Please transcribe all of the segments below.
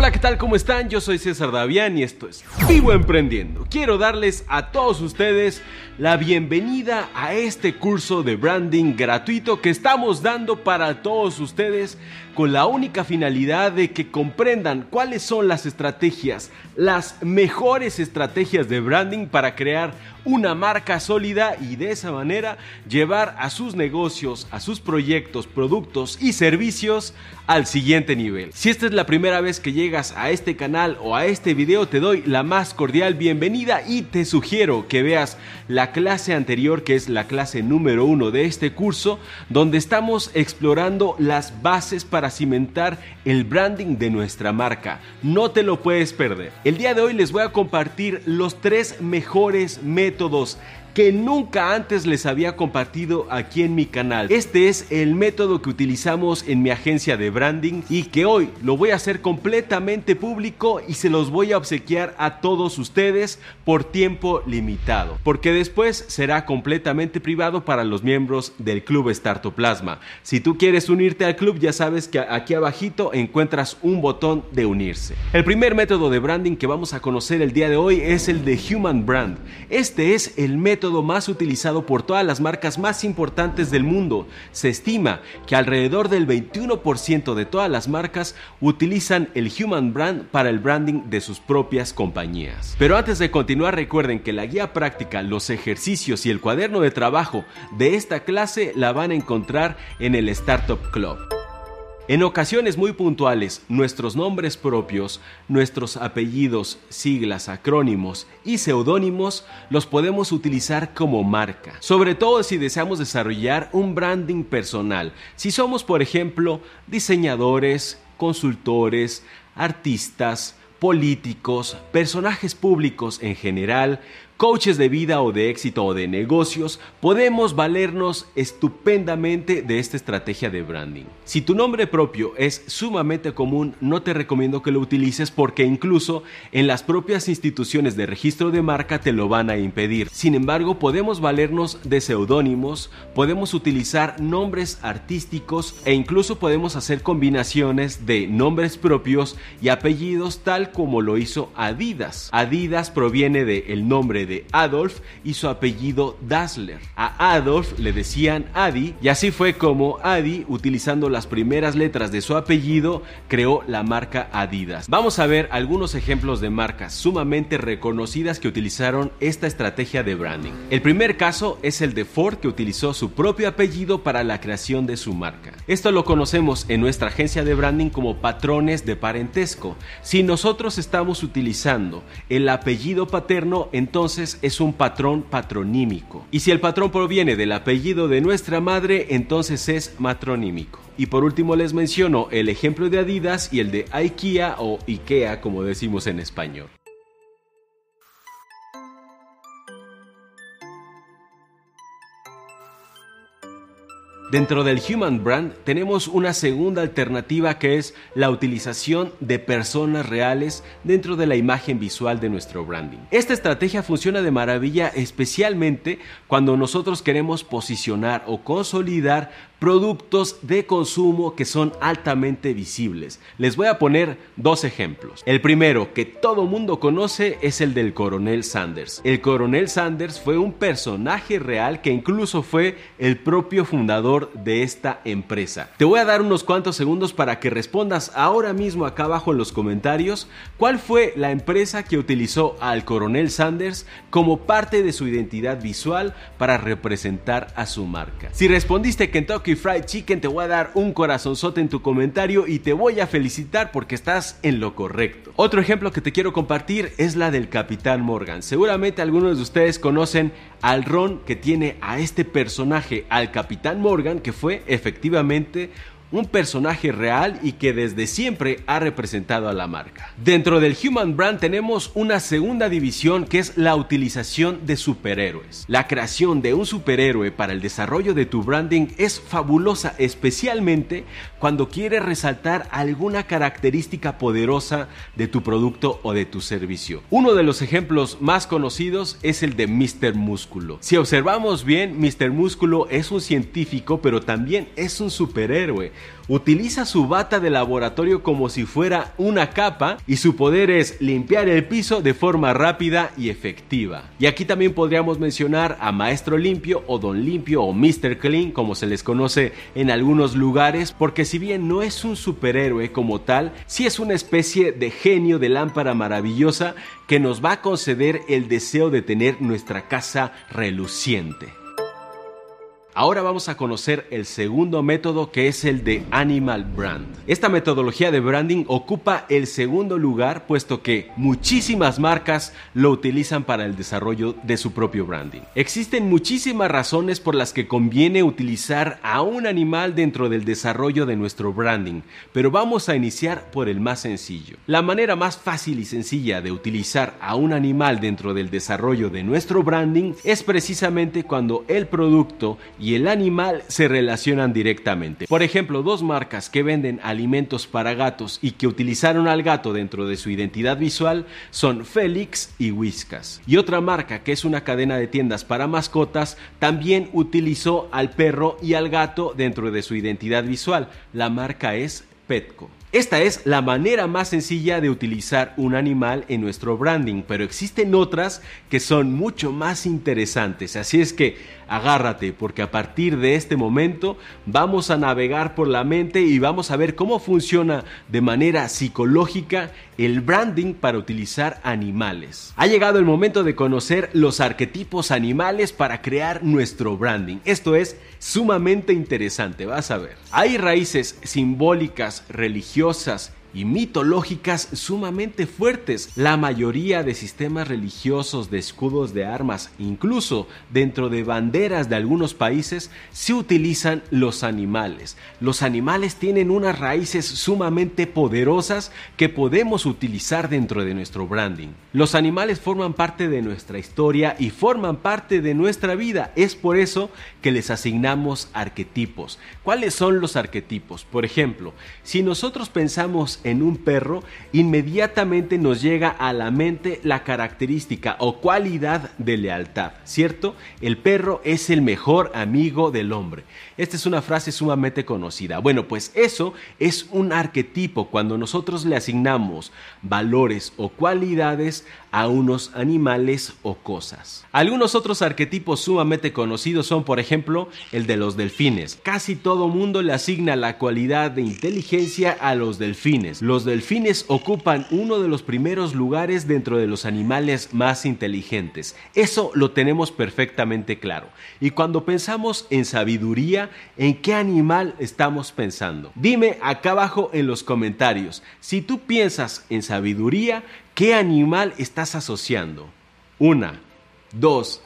Hola, ¿qué tal? ¿Cómo están? Yo soy César Davián y esto es Vivo Emprendiendo. Quiero darles a todos ustedes la bienvenida a este curso de branding gratuito que estamos dando para todos ustedes con la única finalidad de que comprendan cuáles son las estrategias, las mejores estrategias de branding para crear una marca sólida y de esa manera llevar a sus negocios, a sus proyectos, productos y servicios al siguiente nivel. Si esta es la primera vez que llegas a este canal o a este video, te doy la más cordial bienvenida y te sugiero que veas la clase anterior, que es la clase número uno de este curso, donde estamos explorando las bases para cimentar el branding de nuestra marca. No te lo puedes perder. El día de hoy les voy a compartir los tres mejores métodos nunca antes les había compartido aquí en mi canal. Este es el método que utilizamos en mi agencia de branding y que hoy lo voy a hacer completamente público y se los voy a obsequiar a todos ustedes por tiempo limitado, porque después será completamente privado para los miembros del club Startoplasma. Si tú quieres unirte al club, ya sabes que aquí abajito encuentras un botón de unirse. El primer método de branding que vamos a conocer el día de hoy es el de Human Brand. Este es el método más utilizado por todas las marcas más importantes del mundo. Se estima que alrededor del 21% de todas las marcas utilizan el Human Brand para el branding de sus propias compañías. Pero antes de continuar recuerden que la guía práctica, los ejercicios y el cuaderno de trabajo de esta clase la van a encontrar en el Startup Club. En ocasiones muy puntuales, nuestros nombres propios, nuestros apellidos, siglas, acrónimos y seudónimos los podemos utilizar como marca, sobre todo si deseamos desarrollar un branding personal. Si somos, por ejemplo, diseñadores, consultores, artistas, políticos, personajes públicos en general, coaches de vida o de éxito o de negocios, podemos valernos estupendamente de esta estrategia de branding. Si tu nombre propio es sumamente común, no te recomiendo que lo utilices porque incluso en las propias instituciones de registro de marca te lo van a impedir. Sin embargo, podemos valernos de seudónimos, podemos utilizar nombres artísticos e incluso podemos hacer combinaciones de nombres propios y apellidos tal como lo hizo Adidas. Adidas proviene del el nombre de de Adolf y su apellido Dassler. A Adolf le decían Adi y así fue como Adi, utilizando las primeras letras de su apellido, creó la marca Adidas. Vamos a ver algunos ejemplos de marcas sumamente reconocidas que utilizaron esta estrategia de branding. El primer caso es el de Ford que utilizó su propio apellido para la creación de su marca. Esto lo conocemos en nuestra agencia de branding como patrones de parentesco. Si nosotros estamos utilizando el apellido paterno, entonces es un patrón patronímico. Y si el patrón proviene del apellido de nuestra madre, entonces es matronímico. Y por último les menciono el ejemplo de Adidas y el de IKEA o IKEA como decimos en español. Dentro del Human Brand tenemos una segunda alternativa que es la utilización de personas reales dentro de la imagen visual de nuestro branding. Esta estrategia funciona de maravilla especialmente cuando nosotros queremos posicionar o consolidar productos de consumo que son altamente visibles. Les voy a poner dos ejemplos. El primero que todo mundo conoce es el del coronel Sanders. El coronel Sanders fue un personaje real que incluso fue el propio fundador de esta empresa. Te voy a dar unos cuantos segundos para que respondas ahora mismo acá abajo en los comentarios cuál fue la empresa que utilizó al coronel Sanders como parte de su identidad visual para representar a su marca. Si respondiste Kentucky Fried Chicken, te voy a dar un corazonzote en tu comentario y te voy a felicitar porque estás en lo correcto. Otro ejemplo que te quiero compartir es la del Capitán Morgan. Seguramente algunos de ustedes conocen al ron que tiene a este personaje, al Capitán Morgan, que fue efectivamente un personaje real y que desde siempre ha representado a la marca. Dentro del Human Brand tenemos una segunda división que es la utilización de superhéroes. La creación de un superhéroe para el desarrollo de tu branding es fabulosa, especialmente cuando quieres resaltar alguna característica poderosa de tu producto o de tu servicio. Uno de los ejemplos más conocidos es el de Mr. Músculo. Si observamos bien, Mr. Músculo es un científico, pero también es un superhéroe Utiliza su bata de laboratorio como si fuera una capa y su poder es limpiar el piso de forma rápida y efectiva. Y aquí también podríamos mencionar a Maestro Limpio o Don Limpio o Mr. Clean como se les conoce en algunos lugares porque si bien no es un superhéroe como tal, sí es una especie de genio de lámpara maravillosa que nos va a conceder el deseo de tener nuestra casa reluciente. Ahora vamos a conocer el segundo método que es el de Animal Brand. Esta metodología de branding ocupa el segundo lugar puesto que muchísimas marcas lo utilizan para el desarrollo de su propio branding. Existen muchísimas razones por las que conviene utilizar a un animal dentro del desarrollo de nuestro branding, pero vamos a iniciar por el más sencillo. La manera más fácil y sencilla de utilizar a un animal dentro del desarrollo de nuestro branding es precisamente cuando el producto y el animal se relacionan directamente. Por ejemplo, dos marcas que venden alimentos para gatos y que utilizaron al gato dentro de su identidad visual son Félix y Whiskas. Y otra marca que es una cadena de tiendas para mascotas también utilizó al perro y al gato dentro de su identidad visual. La marca es Petco. Esta es la manera más sencilla de utilizar un animal en nuestro branding, pero existen otras que son mucho más interesantes. Así es que agárrate, porque a partir de este momento vamos a navegar por la mente y vamos a ver cómo funciona de manera psicológica el branding para utilizar animales. Ha llegado el momento de conocer los arquetipos animales para crear nuestro branding. Esto es sumamente interesante, vas a ver. Hay raíces simbólicas, religiosas, y mitológicas sumamente fuertes. La mayoría de sistemas religiosos de escudos de armas, incluso dentro de banderas de algunos países, se utilizan los animales. Los animales tienen unas raíces sumamente poderosas que podemos utilizar dentro de nuestro branding. Los animales forman parte de nuestra historia y forman parte de nuestra vida. Es por eso que les asignamos arquetipos. ¿Cuáles son los arquetipos? Por ejemplo, si nosotros pensamos en un perro, inmediatamente nos llega a la mente la característica o cualidad de lealtad, ¿cierto? El perro es el mejor amigo del hombre. Esta es una frase sumamente conocida. Bueno, pues eso es un arquetipo cuando nosotros le asignamos valores o cualidades a unos animales o cosas. Algunos otros arquetipos sumamente conocidos son, por ejemplo, el de los delfines. Casi todo mundo le asigna la cualidad de inteligencia a los delfines. Los delfines ocupan uno de los primeros lugares dentro de los animales más inteligentes. Eso lo tenemos perfectamente claro. Y cuando pensamos en sabiduría, ¿en qué animal estamos pensando? Dime acá abajo en los comentarios. Si tú piensas en sabiduría, ¿Qué animal estás asociando? Una, dos,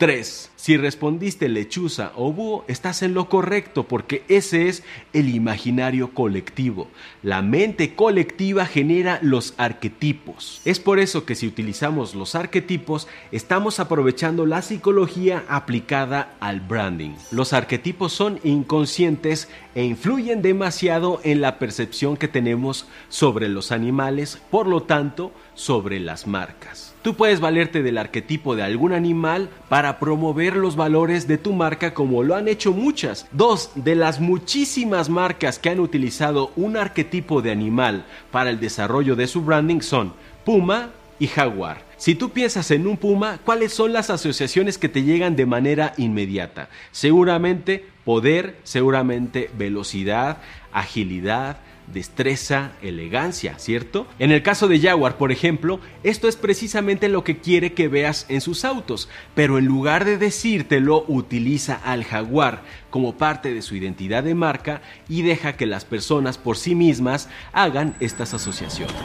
tres. Si respondiste lechuza o búho, estás en lo correcto porque ese es el imaginario colectivo. La mente colectiva genera los arquetipos. Es por eso que si utilizamos los arquetipos, estamos aprovechando la psicología aplicada al branding. Los arquetipos son inconscientes e influyen demasiado en la percepción que tenemos sobre los animales, por lo tanto, sobre las marcas. Tú puedes valerte del arquetipo de algún animal para promover los valores de tu marca como lo han hecho muchas. Dos de las muchísimas marcas que han utilizado un arquetipo de animal para el desarrollo de su branding son Puma y Jaguar. Si tú piensas en un puma, ¿cuáles son las asociaciones que te llegan de manera inmediata? Seguramente poder, seguramente velocidad, agilidad, destreza, elegancia, ¿cierto? En el caso de Jaguar, por ejemplo, esto es precisamente lo que quiere que veas en sus autos, pero en lugar de decírtelo, utiliza al Jaguar como parte de su identidad de marca y deja que las personas por sí mismas hagan estas asociaciones.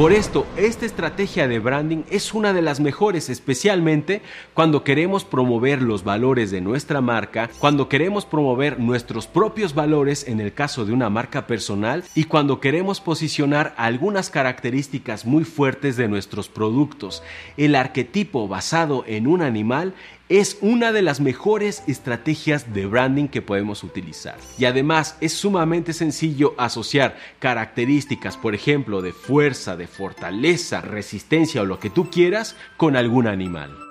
Por esto, esta estrategia de branding es una de las mejores, especialmente cuando queremos promover los valores de nuestra marca, cuando queremos promover nuestros propios valores en el caso de una marca personal y cuando queremos posicionar algunas características muy fuertes de nuestros productos. El arquetipo basado en un animal es una de las mejores estrategias de branding que podemos utilizar. Y además es sumamente sencillo asociar características, por ejemplo, de fuerza, de fortaleza, resistencia o lo que tú quieras con algún animal.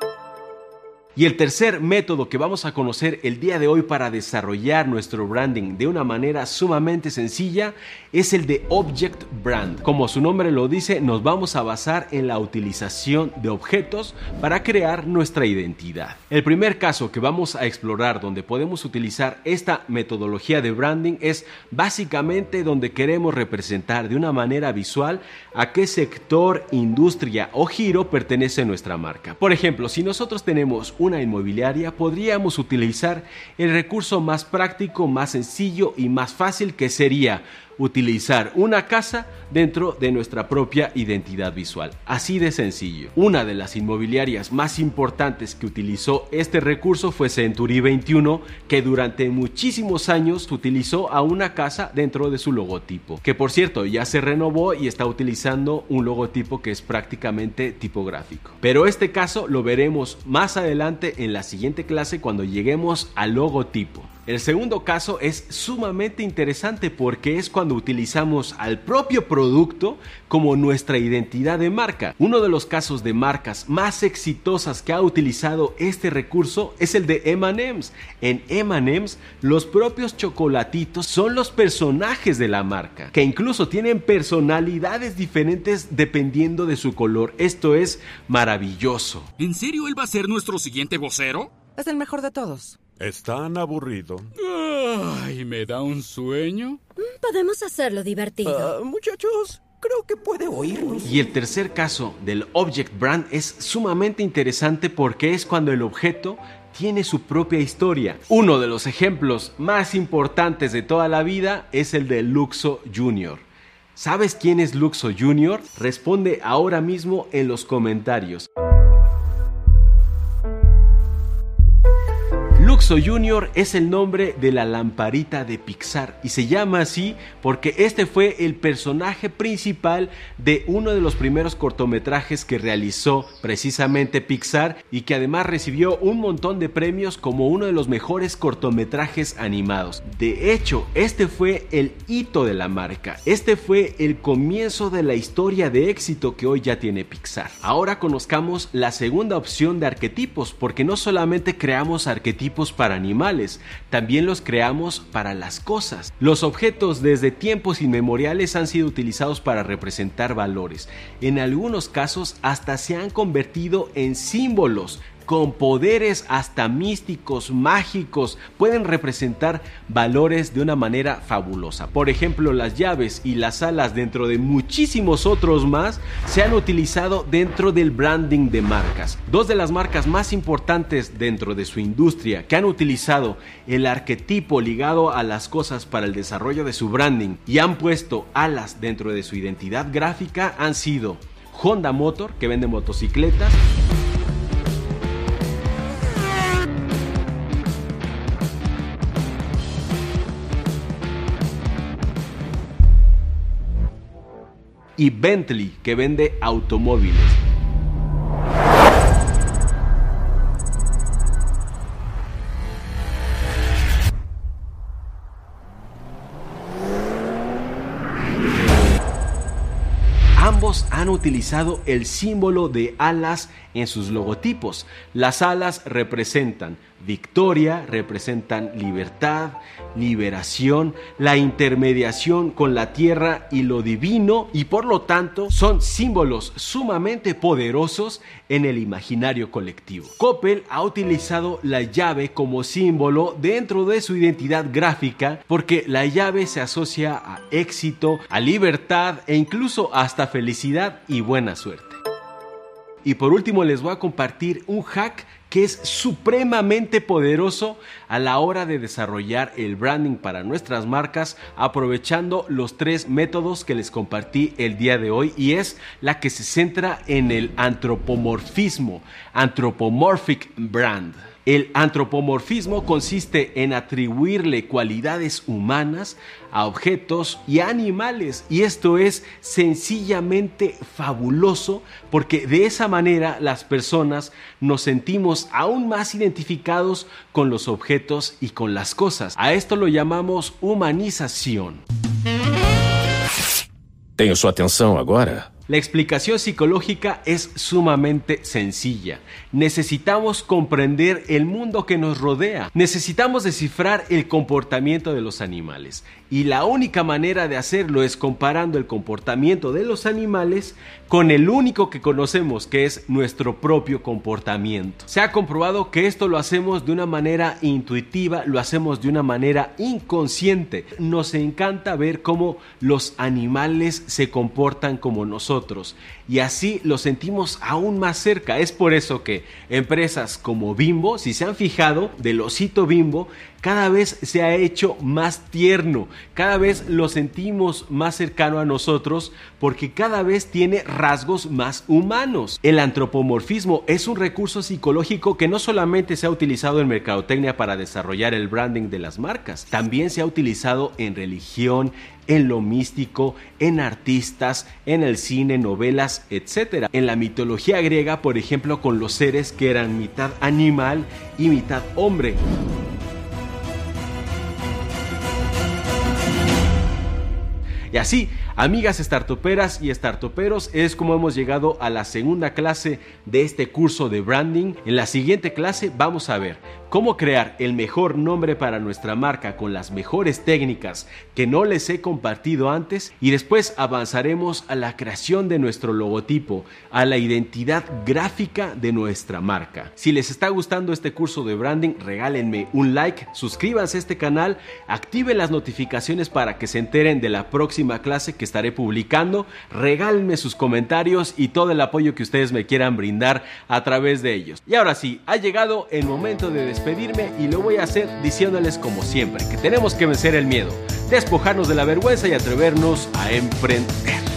Y el tercer método que vamos a conocer el día de hoy para desarrollar nuestro branding de una manera sumamente sencilla es el de Object Brand. Como su nombre lo dice, nos vamos a basar en la utilización de objetos para crear nuestra identidad. El primer caso que vamos a explorar donde podemos utilizar esta metodología de branding es básicamente donde queremos representar de una manera visual a qué sector, industria o giro pertenece nuestra marca. Por ejemplo, si nosotros tenemos un inmobiliaria, podríamos utilizar el recurso más práctico, más sencillo y más fácil que sería utilizar una casa dentro de nuestra propia identidad visual. Así de sencillo. Una de las inmobiliarias más importantes que utilizó este recurso fue Century 21, que durante muchísimos años utilizó a una casa dentro de su logotipo, que por cierto ya se renovó y está utilizando un logotipo que es prácticamente tipográfico. Pero este caso lo veremos más adelante en la siguiente clase cuando lleguemos al logotipo. El segundo caso es sumamente interesante porque es cuando utilizamos al propio producto como nuestra identidad de marca. Uno de los casos de marcas más exitosas que ha utilizado este recurso es el de M&M's. En M&M's los propios chocolatitos son los personajes de la marca, que incluso tienen personalidades diferentes dependiendo de su color. Esto es maravilloso. ¿En serio él va a ser nuestro siguiente vocero? Es el mejor de todos. ¿Es tan aburrido? Ay, ¿me da un sueño? Mm, Podemos hacerlo divertido. Ah, muchachos, creo que puede oírnos. Y el tercer caso del Object Brand es sumamente interesante porque es cuando el objeto tiene su propia historia. Uno de los ejemplos más importantes de toda la vida es el de Luxo Jr. ¿Sabes quién es Luxo Jr? Responde ahora mismo en los comentarios. Luxo Junior es el nombre de la lamparita de Pixar y se llama así porque este fue el personaje principal de uno de los primeros cortometrajes que realizó precisamente Pixar y que además recibió un montón de premios como uno de los mejores cortometrajes animados. De hecho, este fue el hito de la marca. Este fue el comienzo de la historia de éxito que hoy ya tiene Pixar. Ahora conozcamos la segunda opción de arquetipos porque no solamente creamos arquetipos para animales, también los creamos para las cosas. Los objetos desde tiempos inmemoriales han sido utilizados para representar valores. En algunos casos hasta se han convertido en símbolos con poderes hasta místicos, mágicos, pueden representar valores de una manera fabulosa. Por ejemplo, las llaves y las alas dentro de muchísimos otros más se han utilizado dentro del branding de marcas. Dos de las marcas más importantes dentro de su industria que han utilizado el arquetipo ligado a las cosas para el desarrollo de su branding y han puesto alas dentro de su identidad gráfica han sido Honda Motor, que vende motocicletas, y Bentley, que vende automóviles. Ambos han utilizado el símbolo de alas en sus logotipos. Las alas representan victoria, representan libertad, liberación, la intermediación con la tierra y lo divino y por lo tanto son símbolos sumamente poderosos en el imaginario colectivo. Coppel ha utilizado la llave como símbolo dentro de su identidad gráfica porque la llave se asocia a éxito, a libertad e incluso hasta felicidad y buena suerte. Y por último les voy a compartir un hack que es supremamente poderoso a la hora de desarrollar el branding para nuestras marcas aprovechando los tres métodos que les compartí el día de hoy y es la que se centra en el antropomorfismo, anthropomorphic brand. El antropomorfismo consiste en atribuirle cualidades humanas a objetos y animales y esto es sencillamente fabuloso porque de esa manera las personas nos sentimos aún más identificados con los objetos y con las cosas. A esto lo llamamos humanización. Tenho sua atenção agora? La explicación psicológica es sumamente sencilla. Necesitamos comprender el mundo que nos rodea. Necesitamos descifrar el comportamiento de los animales. Y la única manera de hacerlo es comparando el comportamiento de los animales con el único que conocemos, que es nuestro propio comportamiento. Se ha comprobado que esto lo hacemos de una manera intuitiva, lo hacemos de una manera inconsciente. Nos encanta ver cómo los animales se comportan como y así lo sentimos aún más cerca. Es por eso que empresas como Bimbo, si se han fijado, del osito Bimbo, cada vez se ha hecho más tierno, cada vez lo sentimos más cercano a nosotros porque cada vez tiene rasgos más humanos. El antropomorfismo es un recurso psicológico que no solamente se ha utilizado en mercadotecnia para desarrollar el branding de las marcas, también se ha utilizado en religión, en lo místico, en artistas, en el cine, novelas, etc. En la mitología griega, por ejemplo, con los seres que eran mitad animal y mitad hombre. Y así, amigas startuperas y startuperos, es como hemos llegado a la segunda clase de este curso de branding. En la siguiente clase vamos a ver cómo crear el mejor nombre para nuestra marca con las mejores técnicas que no les he compartido antes y después avanzaremos a la creación de nuestro logotipo, a la identidad gráfica de nuestra marca. Si les está gustando este curso de branding, regálenme un like, suscríbanse a este canal, activen las notificaciones para que se enteren de la próxima clase que estaré publicando, regálenme sus comentarios y todo el apoyo que ustedes me quieran brindar a través de ellos. Y ahora sí, ha llegado el momento de despedirme y lo voy a hacer diciéndoles como siempre que tenemos que vencer el miedo, despojarnos de la vergüenza y atrevernos a emprender.